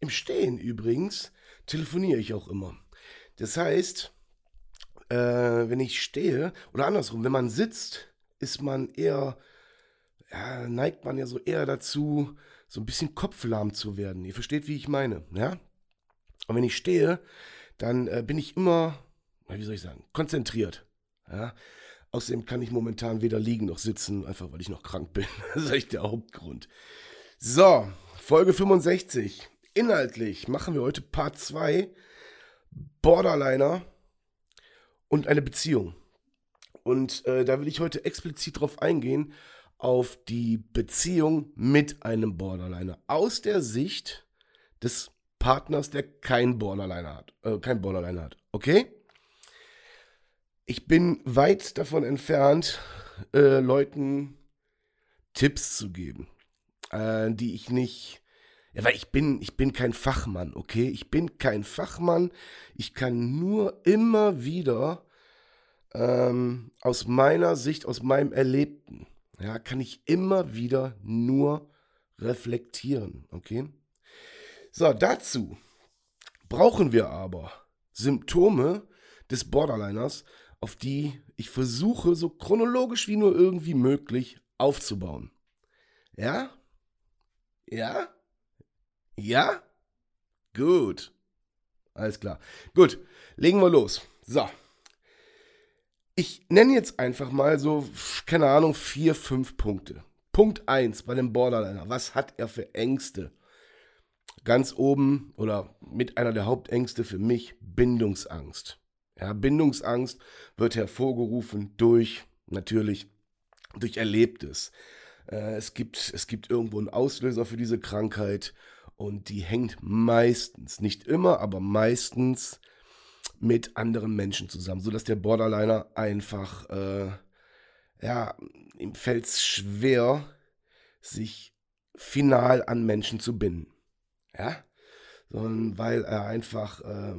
Im Stehen übrigens telefoniere ich auch immer. Das heißt, äh, wenn ich stehe, oder andersrum, wenn man sitzt, ist man eher, ja, neigt man ja so eher dazu, so ein bisschen kopflahm zu werden. Ihr versteht, wie ich meine, ja? Und wenn ich stehe, dann äh, bin ich immer, wie soll ich sagen, konzentriert. Ja? Außerdem kann ich momentan weder liegen noch sitzen, einfach weil ich noch krank bin. Das ist echt der Hauptgrund. So, Folge 65. Inhaltlich machen wir heute Part 2. Borderliner und eine Beziehung. Und äh, da will ich heute explizit drauf eingehen, auf die Beziehung mit einem Borderliner. Aus der Sicht des Partners, der kein Borderliner hat. Äh, kein Borderliner hat. Okay? Ich bin weit davon entfernt, äh, Leuten Tipps zu geben äh, die ich nicht. Ja, weil ich bin, ich bin kein Fachmann, okay? Ich bin kein Fachmann. Ich kann nur immer wieder ähm, aus meiner Sicht, aus meinem Erlebten, ja, kann ich immer wieder nur reflektieren, okay? So, dazu brauchen wir aber Symptome des Borderliners, auf die ich versuche, so chronologisch wie nur irgendwie möglich aufzubauen. Ja? Ja? Ja? Gut. Alles klar. Gut, legen wir los. So. Ich nenne jetzt einfach mal so, keine Ahnung, vier, fünf Punkte. Punkt 1 bei dem Borderliner. Was hat er für Ängste? Ganz oben oder mit einer der Hauptängste für mich Bindungsangst. Ja, Bindungsangst wird hervorgerufen durch natürlich durch Erlebtes. Äh, es, gibt, es gibt irgendwo einen Auslöser für diese Krankheit und die hängt meistens, nicht immer, aber meistens mit anderen Menschen zusammen, sodass der Borderliner einfach, äh, ja, ihm fällt es schwer, sich final an Menschen zu binden. Ja, sondern weil er einfach, äh,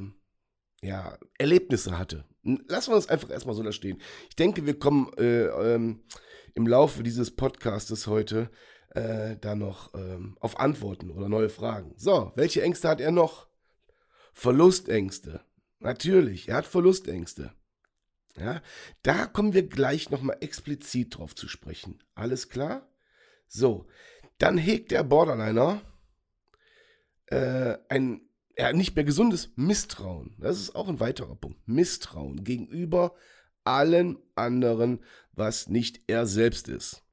ja, Erlebnisse hatte. Lassen wir das einfach erstmal so da stehen. Ich denke, wir kommen äh, ähm, im Laufe dieses Podcastes heute äh, da noch ähm, auf Antworten oder neue Fragen. So, welche Ängste hat er noch? Verlustängste. Natürlich, er hat Verlustängste. Ja, da kommen wir gleich nochmal explizit drauf zu sprechen. Alles klar? So, dann hegt der Borderliner äh, ein ja, nicht mehr gesundes Misstrauen. Das ist auch ein weiterer Punkt. Misstrauen gegenüber allen anderen, was nicht er selbst ist.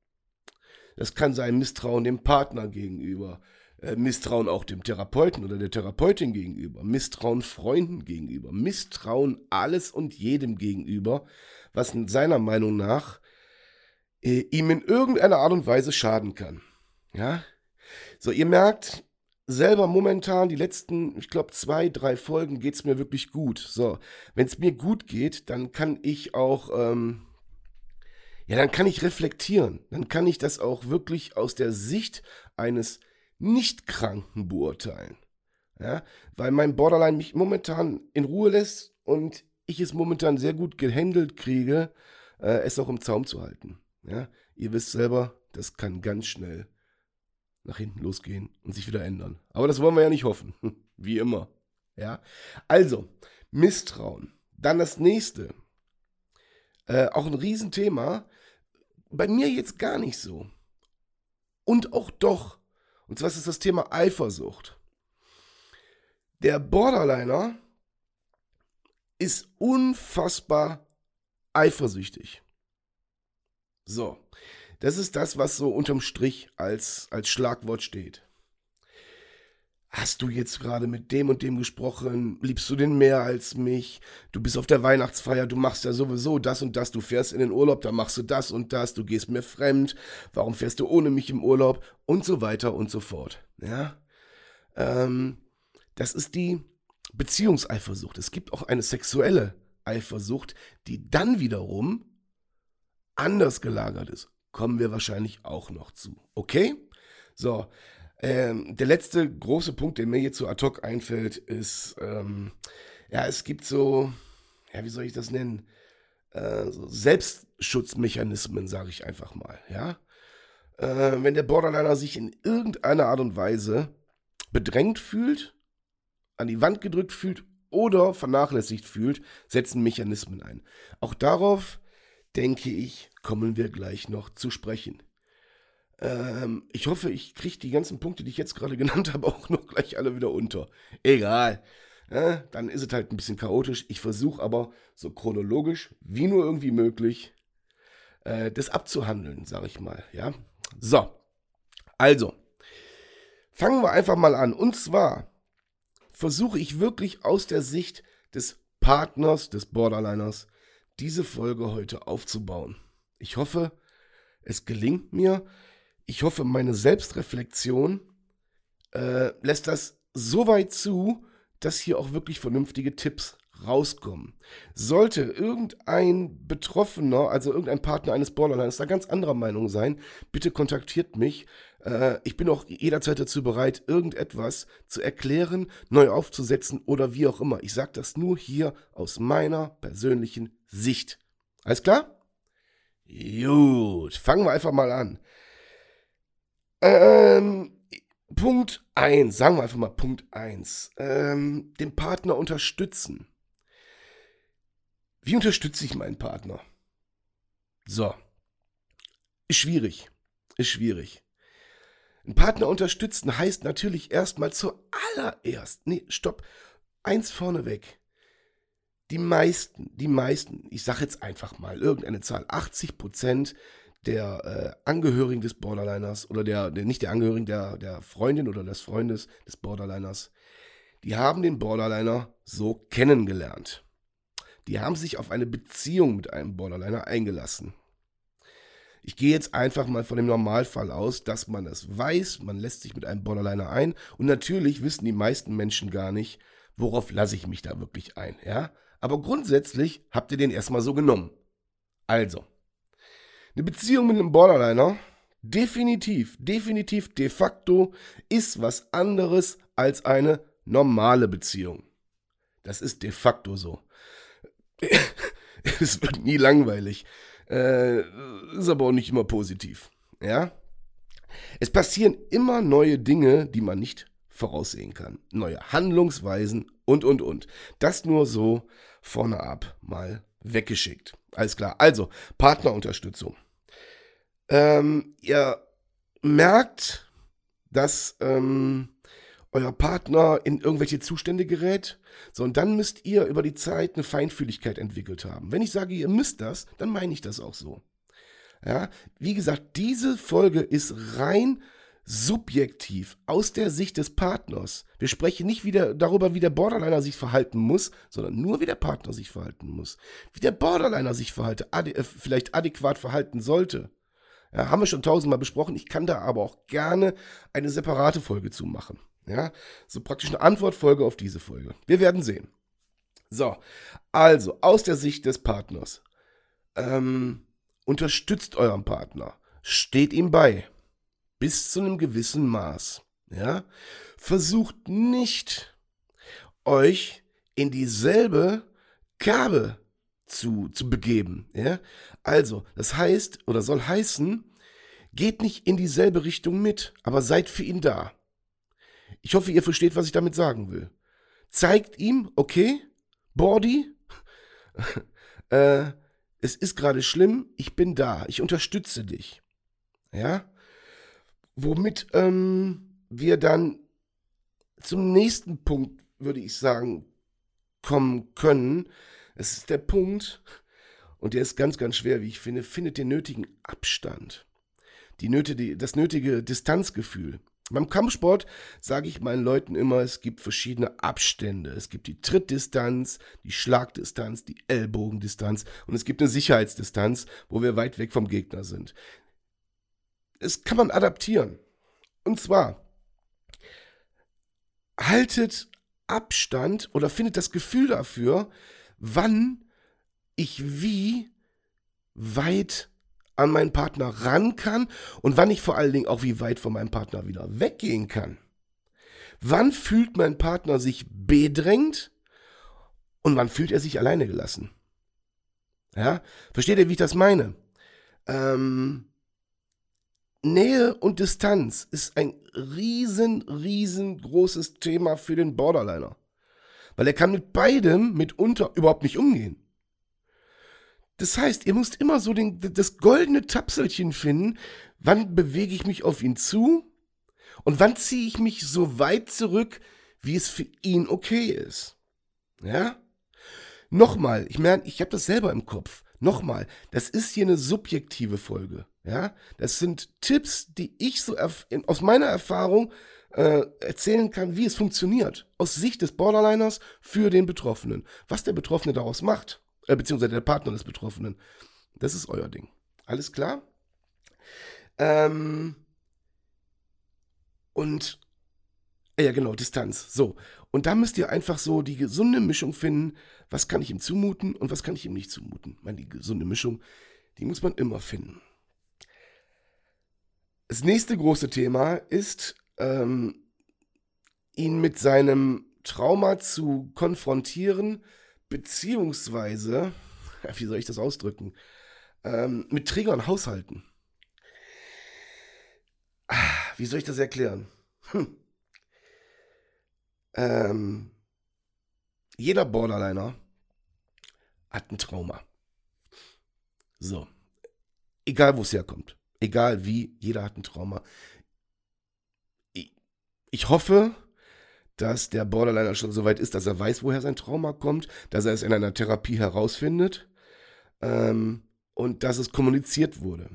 Das kann sein Misstrauen dem Partner gegenüber, äh, Misstrauen auch dem Therapeuten oder der Therapeutin gegenüber, Misstrauen Freunden gegenüber, Misstrauen alles und jedem gegenüber, was seiner Meinung nach äh, ihm in irgendeiner Art und Weise schaden kann. Ja? So, ihr merkt, selber momentan, die letzten, ich glaube, zwei, drei Folgen geht es mir wirklich gut. So, wenn es mir gut geht, dann kann ich auch, ähm, ja, dann kann ich reflektieren. Dann kann ich das auch wirklich aus der Sicht eines Nicht-Kranken beurteilen. Ja, weil mein Borderline mich momentan in Ruhe lässt und ich es momentan sehr gut gehandelt kriege, äh, es auch im Zaum zu halten. Ja, ihr wisst selber, das kann ganz schnell nach hinten losgehen und sich wieder ändern. Aber das wollen wir ja nicht hoffen. Wie immer. Ja. Also, Misstrauen. Dann das nächste. Äh, auch ein Riesenthema. Bei mir jetzt gar nicht so. Und auch doch. Und zwar ist das Thema Eifersucht. Der Borderliner ist unfassbar eifersüchtig. So. Das ist das, was so unterm Strich als, als Schlagwort steht. Hast du jetzt gerade mit dem und dem gesprochen? Liebst du den mehr als mich? Du bist auf der Weihnachtsfeier, du machst ja sowieso das und das. Du fährst in den Urlaub, da machst du das und das. Du gehst mir fremd. Warum fährst du ohne mich im Urlaub? Und so weiter und so fort. Ja? Ähm, Das ist die Beziehungseifersucht. Es gibt auch eine sexuelle Eifersucht, die dann wiederum anders gelagert ist. Kommen wir wahrscheinlich auch noch zu. Okay? So, ähm, der letzte große Punkt, der mir jetzt so ad hoc einfällt, ist, ähm, ja, es gibt so, ja, wie soll ich das nennen? Äh, so Selbstschutzmechanismen, sage ich einfach mal, ja. Äh, wenn der Borderliner sich in irgendeiner Art und Weise bedrängt fühlt, an die Wand gedrückt fühlt oder vernachlässigt fühlt, setzen Mechanismen ein. Auch darauf, denke ich, kommen wir gleich noch zu sprechen. Ähm, ich hoffe, ich kriege die ganzen Punkte, die ich jetzt gerade genannt habe, auch noch gleich alle wieder unter. Egal. Ja, dann ist es halt ein bisschen chaotisch. Ich versuche aber so chronologisch wie nur irgendwie möglich äh, das abzuhandeln, sage ich mal. Ja. So. Also. Fangen wir einfach mal an. Und zwar versuche ich wirklich aus der Sicht des Partners, des Borderliners, diese Folge heute aufzubauen. Ich hoffe, es gelingt mir. Ich hoffe, meine Selbstreflexion äh, lässt das so weit zu, dass hier auch wirklich vernünftige Tipps rauskommen. Sollte irgendein Betroffener, also irgendein Partner eines Borderlines, da ganz anderer Meinung sein, bitte kontaktiert mich. Äh, ich bin auch jederzeit dazu bereit, irgendetwas zu erklären, neu aufzusetzen oder wie auch immer. Ich sage das nur hier aus meiner persönlichen Sicht. Alles klar? Gut, fangen wir einfach mal an. Ähm, Punkt 1, sagen wir einfach mal Punkt 1. Ähm, den Partner unterstützen. Wie unterstütze ich meinen Partner? So. Ist schwierig. Ist schwierig. Ein Partner unterstützen heißt natürlich erstmal zuallererst. Nee, stopp. Eins vorneweg. Die meisten, die meisten, ich sage jetzt einfach mal irgendeine Zahl, 80 Prozent der äh, Angehörigen des Borderliners oder der, der, nicht der Angehörigen, der, der Freundin oder des Freundes des Borderliners, die haben den Borderliner so kennengelernt. Die haben sich auf eine Beziehung mit einem Borderliner eingelassen. Ich gehe jetzt einfach mal von dem Normalfall aus, dass man es weiß, man lässt sich mit einem Borderliner ein und natürlich wissen die meisten Menschen gar nicht, worauf lasse ich mich da wirklich ein, ja? Aber grundsätzlich habt ihr den erstmal so genommen. Also, eine Beziehung mit einem Borderliner, definitiv, definitiv, de facto, ist was anderes als eine normale Beziehung. Das ist de facto so. es wird nie langweilig. Äh, ist aber auch nicht immer positiv. Ja? Es passieren immer neue Dinge, die man nicht voraussehen kann. Neue Handlungsweisen und, und, und. Das nur so vorne ab mal weggeschickt. Alles klar. Also, Partnerunterstützung. Ähm, ihr merkt, dass ähm, euer Partner in irgendwelche Zustände gerät. So, und dann müsst ihr über die Zeit eine Feinfühligkeit entwickelt haben. Wenn ich sage, ihr müsst das, dann meine ich das auch so. Ja, wie gesagt, diese Folge ist rein subjektiv aus der Sicht des Partners. Wir sprechen nicht wieder darüber, wie der Borderliner sich verhalten muss, sondern nur, wie der Partner sich verhalten muss. Wie der Borderliner sich verhalte, ade äh, vielleicht adäquat verhalten sollte. Ja, haben wir schon tausendmal besprochen. Ich kann da aber auch gerne eine separate Folge zu machen. Ja, so praktisch eine Antwortfolge auf diese Folge. Wir werden sehen. So, also aus der Sicht des Partners. Ähm, unterstützt euren Partner. Steht ihm bei. Bis zu einem gewissen Maß. Ja, versucht nicht, euch in dieselbe Gabe zu, zu begeben. Ja? Also, das heißt oder soll heißen, geht nicht in dieselbe Richtung mit, aber seid für ihn da. Ich hoffe, ihr versteht, was ich damit sagen will. Zeigt ihm, okay, Bordy, äh, es ist gerade schlimm, ich bin da, ich unterstütze dich. Ja? Womit ähm, wir dann zum nächsten Punkt, würde ich sagen, kommen können. Es ist der Punkt, und der ist ganz, ganz schwer, wie ich finde, findet den nötigen Abstand. Die nötige, das nötige Distanzgefühl. Beim Kampfsport sage ich meinen Leuten immer, es gibt verschiedene Abstände. Es gibt die Trittdistanz, die Schlagdistanz, die Ellbogendistanz und es gibt eine Sicherheitsdistanz, wo wir weit weg vom Gegner sind. Es kann man adaptieren. Und zwar, haltet Abstand oder findet das Gefühl dafür, wann ich wie weit an meinen Partner ran kann und wann ich vor allen Dingen auch wie weit von meinem Partner wieder weggehen kann. Wann fühlt mein Partner sich bedrängt und wann fühlt er sich alleine gelassen? Ja, versteht ihr, wie ich das meine? Ähm, Nähe und Distanz ist ein riesen, riesengroßes Thema für den Borderliner. Weil er kann mit beidem mitunter überhaupt nicht umgehen. Das heißt, ihr müsst immer so den, das goldene Tapselchen finden, wann bewege ich mich auf ihn zu und wann ziehe ich mich so weit zurück, wie es für ihn okay ist. Ja? Nochmal, ich meine, ich habe das selber im Kopf. Nochmal, das ist hier eine subjektive Folge. Ja, das sind Tipps, die ich so aus meiner Erfahrung äh, erzählen kann, wie es funktioniert. Aus Sicht des Borderliners für den Betroffenen. Was der Betroffene daraus macht, äh, beziehungsweise der Partner des Betroffenen, das ist euer Ding. Alles klar? Ähm, und ja, genau, Distanz. So. Und da müsst ihr einfach so die gesunde Mischung finden. Was kann ich ihm zumuten und was kann ich ihm nicht zumuten? Ich meine, die gesunde Mischung, die muss man immer finden. Das nächste große Thema ist, ähm, ihn mit seinem Trauma zu konfrontieren, beziehungsweise, wie soll ich das ausdrücken, ähm, mit Triggern haushalten. Ah, wie soll ich das erklären? Hm. Ähm, jeder Borderliner hat ein Trauma. So. Egal, wo es herkommt. Egal wie, jeder hat ein Trauma. Ich hoffe, dass der Borderliner schon so weit ist, dass er weiß, woher sein Trauma kommt, dass er es in einer Therapie herausfindet ähm, und dass es kommuniziert wurde.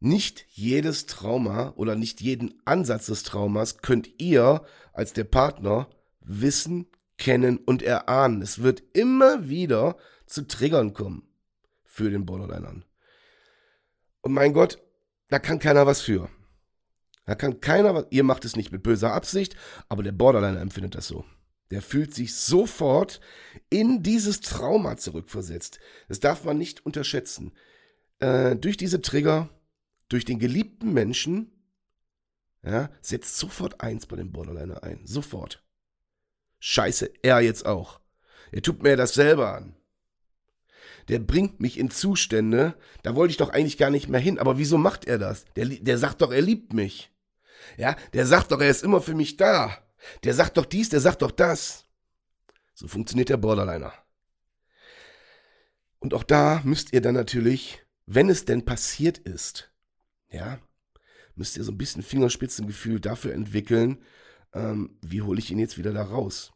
Nicht jedes Trauma oder nicht jeden Ansatz des Traumas könnt ihr als der Partner wissen, kennen und erahnen. Es wird immer wieder zu Triggern kommen für den Borderlinern. Und mein Gott, da kann keiner was für. Da kann keiner. Ihr macht es nicht mit böser Absicht, aber der Borderliner empfindet das so. Der fühlt sich sofort in dieses Trauma zurückversetzt. Das darf man nicht unterschätzen. Äh, durch diese Trigger durch den geliebten Menschen, ja, setzt sofort eins bei dem Borderliner ein. Sofort. Scheiße, er jetzt auch. Er tut mir das selber an. Der bringt mich in Zustände, da wollte ich doch eigentlich gar nicht mehr hin. Aber wieso macht er das? Der, der sagt doch, er liebt mich. Ja, der sagt doch, er ist immer für mich da. Der sagt doch dies, der sagt doch das. So funktioniert der Borderliner. Und auch da müsst ihr dann natürlich, wenn es denn passiert ist, ja, müsst ihr so ein bisschen Fingerspitzengefühl dafür entwickeln, ähm, wie hole ich ihn jetzt wieder da raus?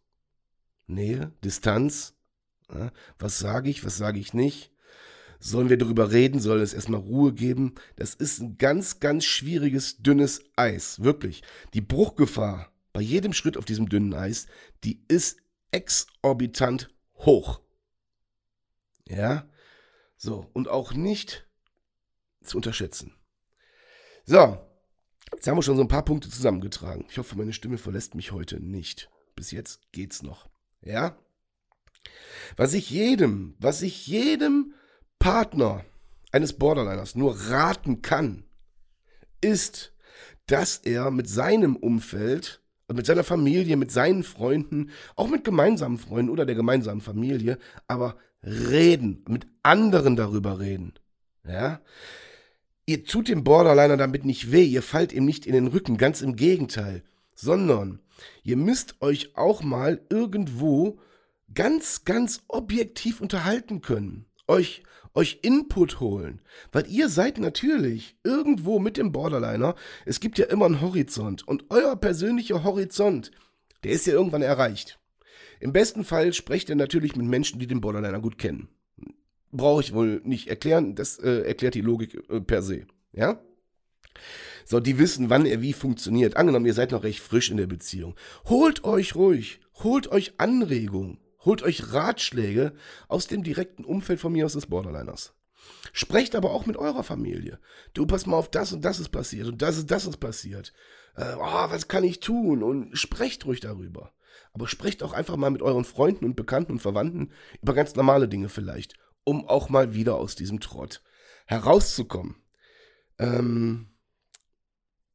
Nähe, Distanz, ja, was sage ich, was sage ich nicht? Sollen wir darüber reden? Soll es erstmal Ruhe geben? Das ist ein ganz, ganz schwieriges, dünnes Eis. Wirklich. Die Bruchgefahr bei jedem Schritt auf diesem dünnen Eis, die ist exorbitant hoch. Ja? So. Und auch nicht zu unterschätzen. So, jetzt haben wir schon so ein paar Punkte zusammengetragen. Ich hoffe, meine Stimme verlässt mich heute nicht. Bis jetzt geht's noch. Ja? Was ich jedem, was ich jedem Partner eines Borderliners nur raten kann, ist, dass er mit seinem Umfeld, mit seiner Familie, mit seinen Freunden, auch mit gemeinsamen Freunden oder der gemeinsamen Familie, aber reden, mit anderen darüber reden. Ja? Ihr tut dem Borderliner damit nicht weh, ihr fallt ihm nicht in den Rücken, ganz im Gegenteil, sondern ihr müsst euch auch mal irgendwo ganz, ganz objektiv unterhalten können, euch, euch Input holen, weil ihr seid natürlich irgendwo mit dem Borderliner, es gibt ja immer einen Horizont und euer persönlicher Horizont, der ist ja irgendwann erreicht. Im besten Fall sprecht ihr natürlich mit Menschen, die den Borderliner gut kennen brauche ich wohl nicht erklären. Das äh, erklärt die Logik äh, per se. Ja? So, die wissen, wann er wie funktioniert. Angenommen, ihr seid noch recht frisch in der Beziehung. Holt euch ruhig, holt euch Anregungen, holt euch Ratschläge aus dem direkten Umfeld von mir aus des Borderliners. Sprecht aber auch mit eurer Familie. Du, pass mal auf, das und das ist passiert und das ist das ist passiert. Äh, oh, was kann ich tun? Und sprecht ruhig darüber. Aber sprecht auch einfach mal mit euren Freunden und Bekannten und Verwandten über ganz normale Dinge vielleicht, um auch mal wieder aus diesem Trott herauszukommen. Ähm,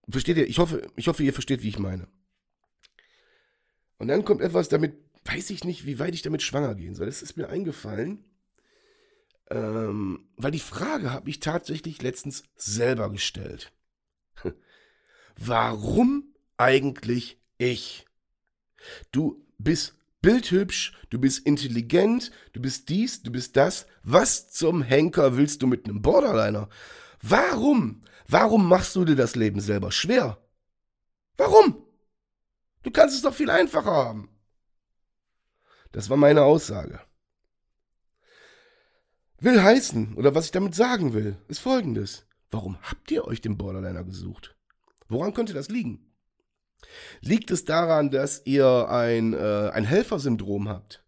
versteht ihr? Ich hoffe, ich hoffe, ihr versteht, wie ich meine. Und dann kommt etwas, damit weiß ich nicht, wie weit ich damit schwanger gehen soll. Das ist mir eingefallen, ähm, weil die Frage habe ich tatsächlich letztens selber gestellt. Warum eigentlich ich? Du bist bildhübsch, du bist intelligent, du bist dies, du bist das. Was zum Henker willst du mit einem Borderliner? Warum? Warum machst du dir das Leben selber schwer? Warum? Du kannst es doch viel einfacher haben. Das war meine Aussage. Will heißen, oder was ich damit sagen will, ist folgendes. Warum habt ihr euch den Borderliner gesucht? Woran könnte das liegen? Liegt es daran, dass ihr ein, äh, ein Helfersyndrom habt?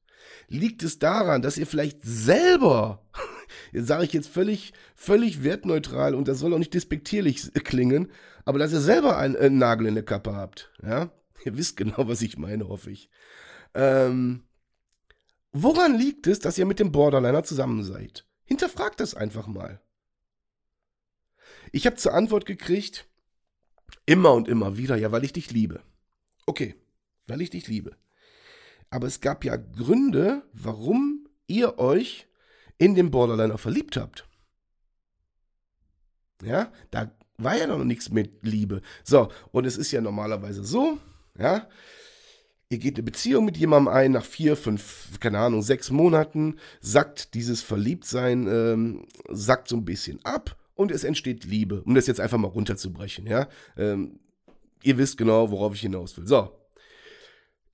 Liegt es daran, dass ihr vielleicht selber, jetzt sage ich jetzt völlig, völlig wertneutral und das soll auch nicht despektierlich klingen, aber dass ihr selber einen, einen Nagel in der Kappe habt? Ja? Ihr wisst genau, was ich meine, hoffe ich. Ähm, woran liegt es, dass ihr mit dem Borderliner zusammen seid? Hinterfragt das einfach mal. Ich habe zur Antwort gekriegt, immer und immer wieder, ja, weil ich dich liebe. Okay, weil ich dich liebe. Aber es gab ja Gründe, warum ihr euch in den Borderliner verliebt habt. Ja, da war ja noch nichts mit Liebe. So, und es ist ja normalerweise so, ja, ihr geht eine Beziehung mit jemandem ein, nach vier, fünf, keine Ahnung, sechs Monaten, sackt dieses Verliebtsein, ähm, sackt so ein bisschen ab und es entsteht Liebe, um das jetzt einfach mal runterzubrechen, ja. Ähm, ihr wisst genau, worauf ich hinaus will. So.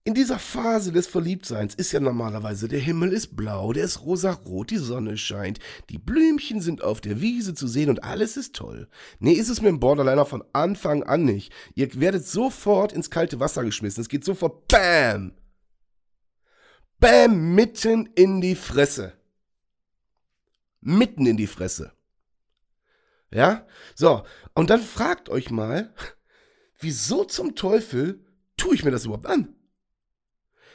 In dieser Phase des Verliebtseins ist ja normalerweise der Himmel ist blau, der ist rosarot, die Sonne scheint, die Blümchen sind auf der Wiese zu sehen und alles ist toll. Nee, ist es mit dem Borderliner von Anfang an nicht. Ihr werdet sofort ins kalte Wasser geschmissen. Es geht sofort BAM! BAM! Mitten in die Fresse. Mitten in die Fresse. Ja? So, und dann fragt euch mal, wieso zum Teufel tue ich mir das überhaupt an?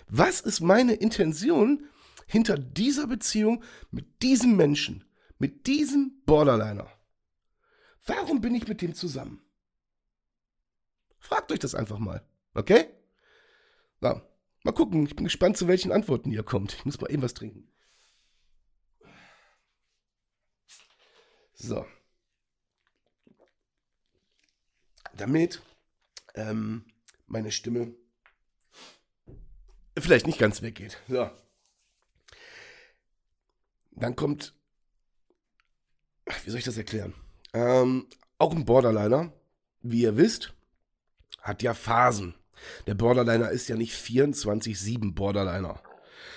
Was ist meine Intention hinter dieser Beziehung mit diesem Menschen, mit diesem Borderliner? Warum bin ich mit dem zusammen? Fragt euch das einfach mal, okay? Na, mal gucken, ich bin gespannt, zu welchen Antworten ihr kommt. Ich muss mal eben was trinken. So. Damit ähm, meine Stimme vielleicht nicht ganz weggeht. So. Dann kommt, wie soll ich das erklären? Ähm, auch ein Borderliner, wie ihr wisst, hat ja Phasen. Der Borderliner ist ja nicht 24-7 Borderliner,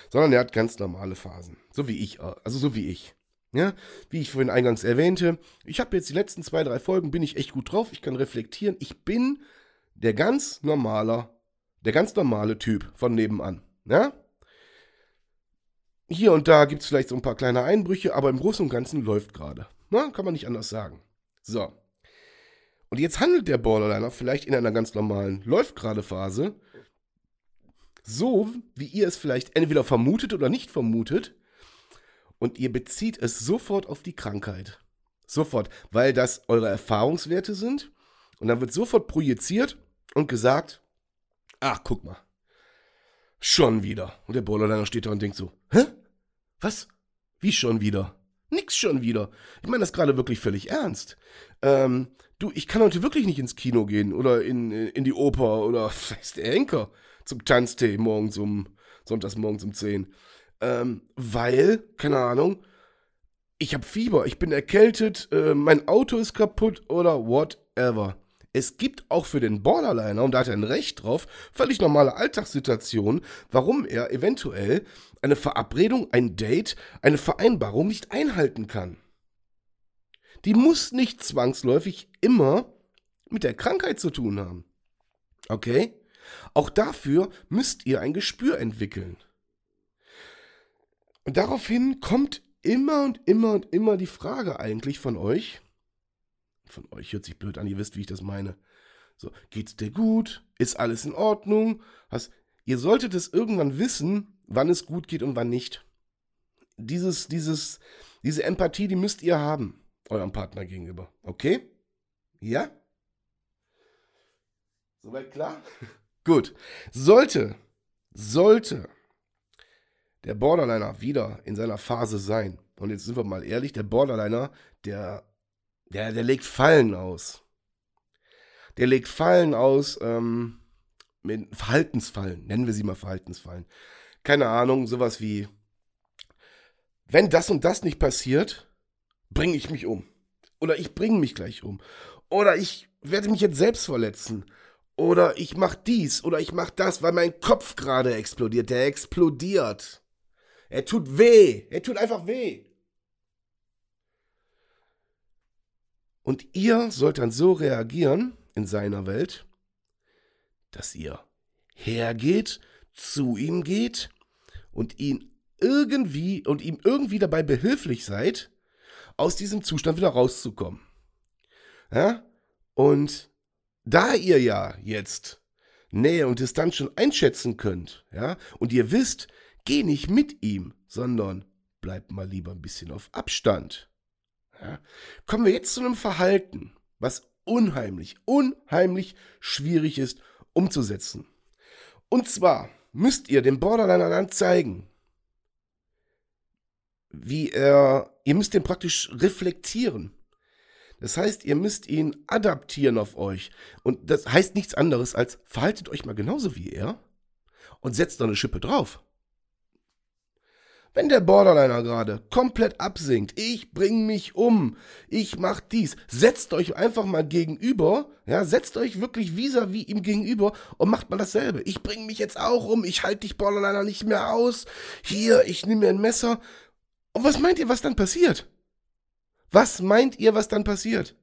sondern er hat ganz normale Phasen. So wie ich, also so wie ich. Ja, wie ich vorhin eingangs erwähnte, ich habe jetzt die letzten zwei, drei Folgen, bin ich echt gut drauf, ich kann reflektieren. Ich bin der ganz normaler der ganz normale Typ von nebenan. Ja? Hier und da gibt es vielleicht so ein paar kleine Einbrüche, aber im Großen und Ganzen läuft gerade. Kann man nicht anders sagen. So. Und jetzt handelt der Borderliner vielleicht in einer ganz normalen läuft gerade Phase so, wie ihr es vielleicht entweder vermutet oder nicht vermutet. Und ihr bezieht es sofort auf die Krankheit. Sofort, weil das eure Erfahrungswerte sind. Und dann wird sofort projiziert und gesagt, Ach, guck mal. Schon wieder. Und der Borderliner steht da und denkt so, hä? Was? Wie schon wieder? Nix schon wieder. Ich meine das gerade wirklich völlig ernst. Ähm, du, ich kann heute wirklich nicht ins Kino gehen oder in, in die Oper oder weiß der Henker zum Tanztee morgens um, sonntags morgens um 10. Ähm, weil, keine Ahnung, ich habe Fieber, ich bin erkältet, äh, mein Auto ist kaputt oder whatever. Es gibt auch für den Borderliner, und da hat er ein Recht drauf, völlig normale Alltagssituationen, warum er eventuell eine Verabredung, ein Date, eine Vereinbarung nicht einhalten kann. Die muss nicht zwangsläufig immer mit der Krankheit zu tun haben. Okay? Auch dafür müsst ihr ein Gespür entwickeln. Und daraufhin kommt immer und immer und immer die Frage eigentlich von euch, von euch hört sich blöd an, ihr wisst, wie ich das meine. So, geht's dir gut? Ist alles in Ordnung? Hast, ihr solltet es irgendwann wissen, wann es gut geht und wann nicht. Dieses, dieses, diese Empathie, die müsst ihr haben, eurem Partner gegenüber. Okay? Ja? Soweit klar? Gut. Sollte, sollte der Borderliner wieder in seiner Phase sein, und jetzt sind wir mal ehrlich, der Borderliner, der, der, der legt Fallen aus. Der legt Fallen aus, ähm, mit Verhaltensfallen, nennen wir sie mal Verhaltensfallen. Keine Ahnung, sowas wie, wenn das und das nicht passiert, bringe ich mich um. Oder ich bringe mich gleich um. Oder ich werde mich jetzt selbst verletzen. Oder ich mache dies oder ich mache das, weil mein Kopf gerade explodiert. Der explodiert. Er tut weh. Er tut einfach weh. Und ihr sollt dann so reagieren in seiner Welt, dass ihr hergeht, zu ihm geht und ihn irgendwie und ihm irgendwie dabei behilflich seid, aus diesem Zustand wieder rauszukommen. Ja? Und da ihr ja jetzt Nähe und Distanz schon einschätzen könnt, ja, und ihr wisst, geh nicht mit ihm, sondern bleibt mal lieber ein bisschen auf Abstand. Ja, kommen wir jetzt zu einem Verhalten, was unheimlich, unheimlich schwierig ist umzusetzen. Und zwar müsst ihr dem Borderliner dann zeigen, wie er, ihr müsst den praktisch reflektieren. Das heißt, ihr müsst ihn adaptieren auf euch. Und das heißt nichts anderes als, verhaltet euch mal genauso wie er und setzt noch eine Schippe drauf. Wenn der Borderliner gerade komplett absinkt, ich bring mich um, ich mach dies, setzt euch einfach mal gegenüber, ja, setzt euch wirklich vis-à-vis ihm gegenüber und macht mal dasselbe. Ich bring mich jetzt auch um, ich halte dich Borderliner nicht mehr aus. Hier, ich nehme mir ein Messer. Und was meint ihr, was dann passiert? Was meint ihr, was dann passiert?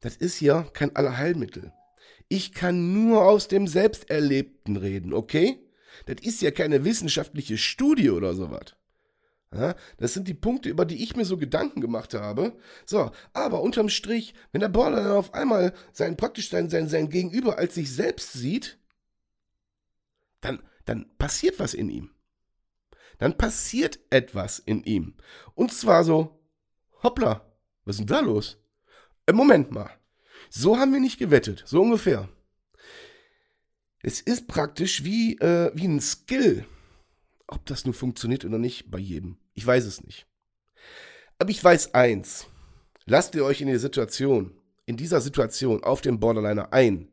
Das ist ja kein Allerheilmittel. Ich kann nur aus dem Selbsterlebten reden, okay? Das ist ja keine wissenschaftliche Studie oder sowas. Das sind die Punkte, über die ich mir so Gedanken gemacht habe. So, aber unterm Strich, wenn der Border dann auf einmal sein praktisch sein, sein, sein Gegenüber als sich selbst sieht, dann, dann passiert was in ihm. Dann passiert etwas in ihm. Und zwar so, hoppla, was ist denn da los? Äh, Moment mal. So haben wir nicht gewettet, so ungefähr. Es ist praktisch wie, äh, wie ein Skill. Ob das nun funktioniert oder nicht bei jedem. Ich weiß es nicht. Aber ich weiß eins. Lasst ihr euch in die Situation, in dieser Situation auf den Borderliner ein,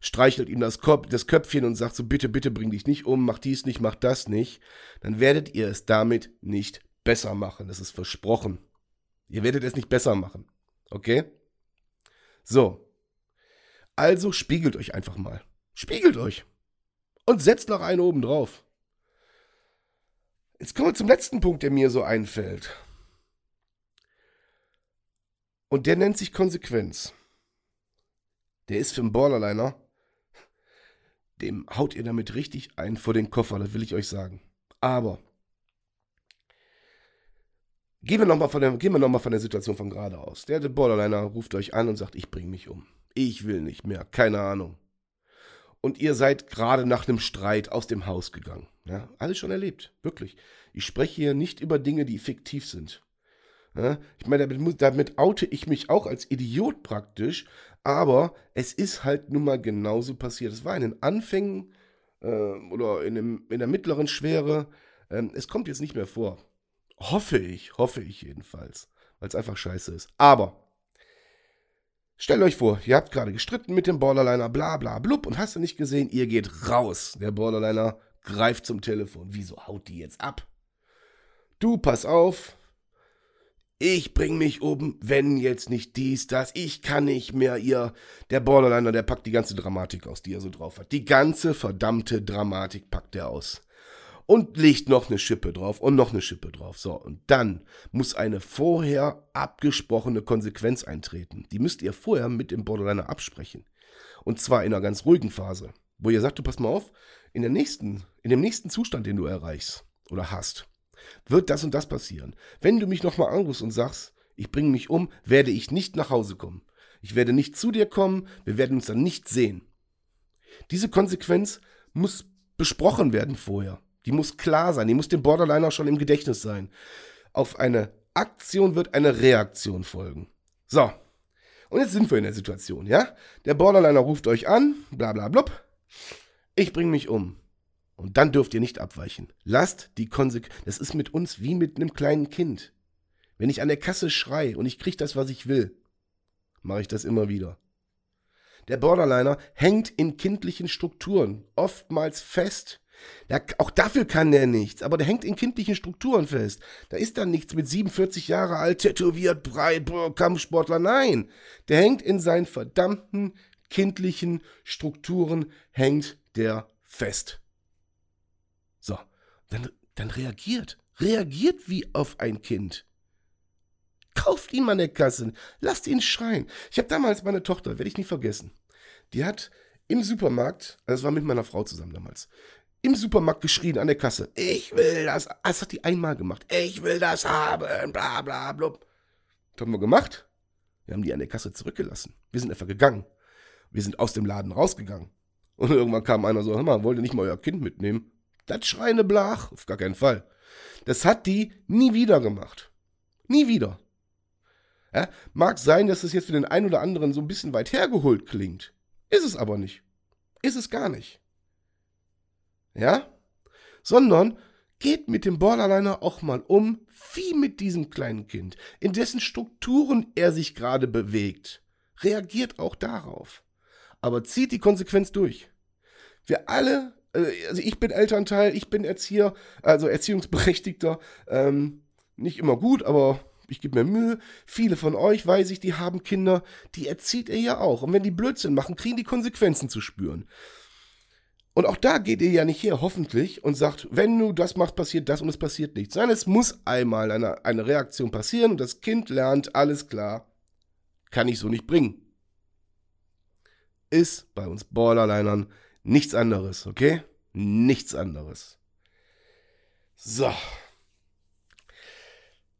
streichelt ihm das, Kopf, das Köpfchen und sagt so, bitte, bitte bring dich nicht um, mach dies nicht, mach das nicht, dann werdet ihr es damit nicht besser machen. Das ist versprochen. Ihr werdet es nicht besser machen. Okay? So. Also spiegelt euch einfach mal. Spiegelt euch. Und setzt noch einen oben drauf. Jetzt kommen wir zum letzten Punkt, der mir so einfällt. Und der nennt sich Konsequenz. Der ist für einen Borderliner. Dem haut ihr damit richtig ein vor den Koffer, das will ich euch sagen. Aber Gehen wir nochmal von, der, noch von der Situation von gerade aus. Der, der Borderliner ruft euch an und sagt, ich bringe mich um. Ich will nicht mehr, keine Ahnung. Und ihr seid gerade nach einem Streit aus dem Haus gegangen. Ja, alles schon erlebt, wirklich. Ich spreche hier nicht über Dinge, die fiktiv sind. Ja, ich meine, damit, damit oute ich mich auch als Idiot praktisch, aber es ist halt nun mal genauso passiert. Es war in den Anfängen äh, oder in, dem, in der mittleren Schwere. Ähm, es kommt jetzt nicht mehr vor. Hoffe ich, hoffe ich jedenfalls, weil es einfach scheiße ist. Aber stellt euch vor, ihr habt gerade gestritten mit dem Borderliner, bla bla blub, und hast du nicht gesehen, ihr geht raus. Der Borderliner greift zum Telefon. Wieso haut die jetzt ab? Du, pass auf. Ich bring mich um, wenn jetzt nicht dies, das, ich kann nicht mehr, ihr. Der Borderliner, der packt die ganze Dramatik aus, die er so drauf hat. Die ganze verdammte Dramatik packt er aus und legt noch eine Schippe drauf und noch eine Schippe drauf. So, und dann muss eine vorher abgesprochene Konsequenz eintreten. Die müsst ihr vorher mit dem Borderliner absprechen. Und zwar in einer ganz ruhigen Phase, wo ihr sagt, du pass mal auf, in, der nächsten, in dem nächsten Zustand, den du erreichst oder hast, wird das und das passieren. Wenn du mich nochmal anrufst und sagst, ich bringe mich um, werde ich nicht nach Hause kommen. Ich werde nicht zu dir kommen, wir werden uns dann nicht sehen. Diese Konsequenz muss besprochen werden vorher. Die muss klar sein, die muss dem Borderliner schon im Gedächtnis sein. Auf eine Aktion wird eine Reaktion folgen. So, und jetzt sind wir in der Situation, ja? Der Borderliner ruft euch an, bla bla blub. Ich bringe mich um. Und dann dürft ihr nicht abweichen. Lasst die Konsequenz. Das ist mit uns wie mit einem kleinen Kind. Wenn ich an der Kasse schrei und ich kriege das, was ich will, mache ich das immer wieder. Der Borderliner hängt in kindlichen Strukturen, oftmals fest. Da, auch dafür kann der nichts, aber der hängt in kindlichen Strukturen fest. Da ist dann nichts mit 47 Jahre alt, tätowiert, breit, Kampfsportler. Nein, der hängt in seinen verdammten kindlichen Strukturen, hängt der fest. So, dann, dann reagiert. Reagiert wie auf ein Kind. Kauft ihn mal an der Kasse. Lasst ihn schreien. Ich habe damals meine Tochter, werde ich nie vergessen. Die hat im Supermarkt, also das war mit meiner Frau zusammen damals, im Supermarkt geschrien an der Kasse. Ich will das. Das hat die einmal gemacht. Ich will das haben. Bla bla blub. Das haben wir gemacht. Wir haben die an der Kasse zurückgelassen. Wir sind einfach gegangen. Wir sind aus dem Laden rausgegangen. Und irgendwann kam einer so, hör mal, wollt ihr nicht mal euer Kind mitnehmen? Das schreine Blach. Auf gar keinen Fall. Das hat die nie wieder gemacht. Nie wieder. Ja, mag sein, dass es jetzt für den einen oder anderen so ein bisschen weit hergeholt klingt. Ist es aber nicht. Ist es gar nicht. Ja? Sondern geht mit dem Borderliner auch mal um, wie mit diesem kleinen Kind, in dessen Strukturen er sich gerade bewegt. Reagiert auch darauf. Aber zieht die Konsequenz durch. Wir alle, äh, also ich bin Elternteil, ich bin Erzieher, also Erziehungsberechtigter, ähm, nicht immer gut, aber ich gebe mir Mühe. Viele von euch, weiß ich, die haben Kinder, die erzieht ihr ja auch. Und wenn die Blödsinn machen, kriegen die Konsequenzen zu spüren. Und auch da geht ihr ja nicht her, hoffentlich, und sagt, wenn du das machst, passiert das und es passiert nichts. Nein, es muss einmal eine, eine Reaktion passieren und das Kind lernt, alles klar, kann ich so nicht bringen. Ist bei uns Borderlinern nichts anderes, okay? Nichts anderes. So.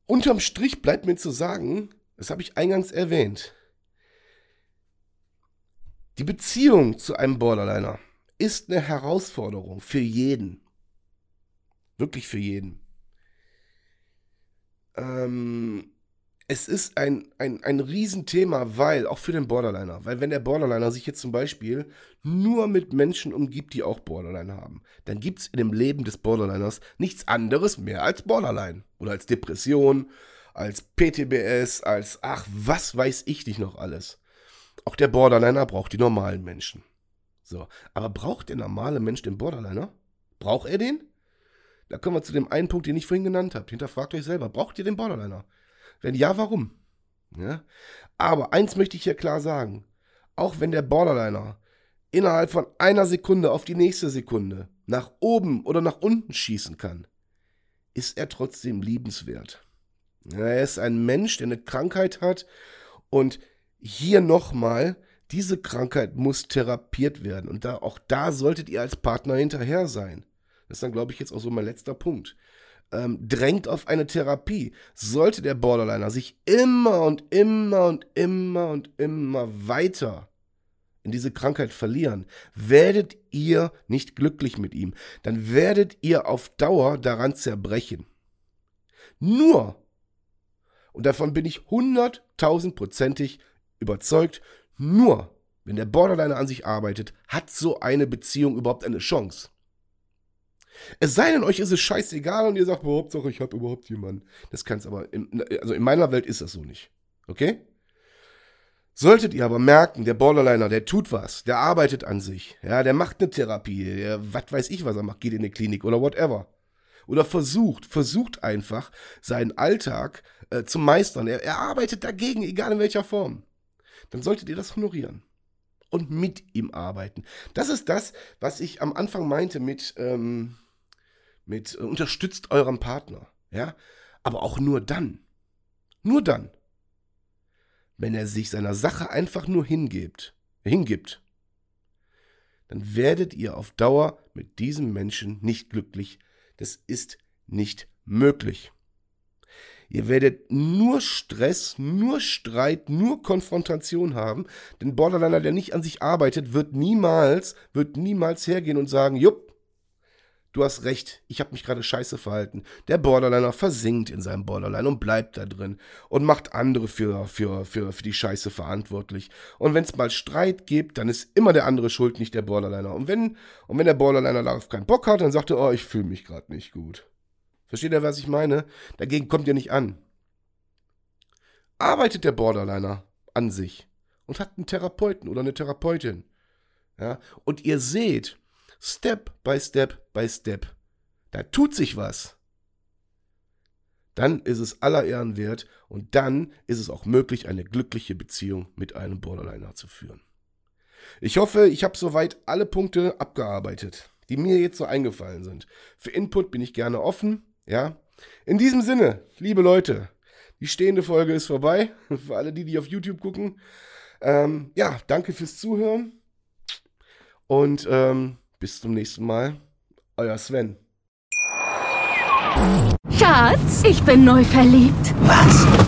Unterm Strich bleibt mir zu sagen, das habe ich eingangs erwähnt, die Beziehung zu einem Borderliner ist eine Herausforderung für jeden. Wirklich für jeden. Ähm, es ist ein, ein, ein Riesenthema, weil, auch für den Borderliner, weil wenn der Borderliner sich jetzt zum Beispiel nur mit Menschen umgibt, die auch Borderline haben, dann gibt es in dem Leben des Borderliners nichts anderes mehr als Borderline. Oder als Depression, als PTBS, als ach, was weiß ich nicht noch alles. Auch der Borderliner braucht die normalen Menschen. So, aber braucht der normale Mensch den Borderliner? Braucht er den? Da kommen wir zu dem einen Punkt, den ich vorhin genannt habe. Hinterfragt euch selber, braucht ihr den Borderliner? Wenn ja, warum? Ja? Aber eins möchte ich hier klar sagen. Auch wenn der Borderliner innerhalb von einer Sekunde auf die nächste Sekunde nach oben oder nach unten schießen kann, ist er trotzdem liebenswert. Er ist ein Mensch, der eine Krankheit hat und hier nochmal, diese Krankheit muss therapiert werden und da, auch da solltet ihr als Partner hinterher sein. Das ist dann, glaube ich, jetzt auch so mein letzter Punkt ähm, drängt auf eine Therapie. Sollte der Borderliner sich immer und immer und immer und immer weiter in diese Krankheit verlieren, werdet ihr nicht glücklich mit ihm. Dann werdet ihr auf Dauer daran zerbrechen. Nur, und davon bin ich hunderttausendprozentig überzeugt, nur wenn der Borderliner an sich arbeitet, hat so eine Beziehung überhaupt eine Chance. Es sei denn, euch ist es scheißegal und ihr sagt, Hauptsache, ich habe überhaupt jemanden. Das kann es aber, in, also in meiner Welt ist das so nicht. Okay? Solltet ihr aber merken, der Borderliner, der tut was, der arbeitet an sich, ja, der macht eine Therapie, der, was weiß ich, was er macht, geht in eine Klinik oder whatever. Oder versucht, versucht einfach, seinen Alltag äh, zu meistern. Er, er arbeitet dagegen, egal in welcher Form. Dann solltet ihr das honorieren und mit ihm arbeiten. Das ist das, was ich am Anfang meinte mit, ähm, mit äh, unterstützt euren Partner, ja, aber auch nur dann, nur dann, wenn er sich seiner Sache einfach nur hingibt, hingibt, dann werdet ihr auf Dauer mit diesem Menschen nicht glücklich. Das ist nicht möglich. Ihr werdet nur Stress, nur Streit, nur Konfrontation haben. Denn Borderliner, der nicht an sich arbeitet, wird niemals, wird niemals hergehen und sagen, jupp, du hast recht, ich habe mich gerade scheiße verhalten. Der Borderliner versinkt in seinem Borderline und bleibt da drin und macht andere für, für, für, für die Scheiße verantwortlich. Und wenn es mal Streit gibt, dann ist immer der andere schuld, nicht der Borderliner. Und wenn, und wenn der Borderliner darauf keinen Bock hat, dann sagt er, oh, ich fühle mich gerade nicht gut. Versteht ihr, was ich meine? Dagegen kommt ihr nicht an. Arbeitet der Borderliner an sich und hat einen Therapeuten oder eine Therapeutin. Ja, und ihr seht, Step by Step by Step. Da tut sich was. Dann ist es aller Ehren wert und dann ist es auch möglich, eine glückliche Beziehung mit einem Borderliner zu führen. Ich hoffe, ich habe soweit alle Punkte abgearbeitet, die mir jetzt so eingefallen sind. Für Input bin ich gerne offen, ja. In diesem Sinne, liebe Leute, die stehende Folge ist vorbei. Für alle, die, die auf YouTube gucken. Ähm, ja, danke fürs Zuhören. Und ähm, bis zum nächsten Mal. Euer Sven. Schatz, ich bin neu verliebt. Was?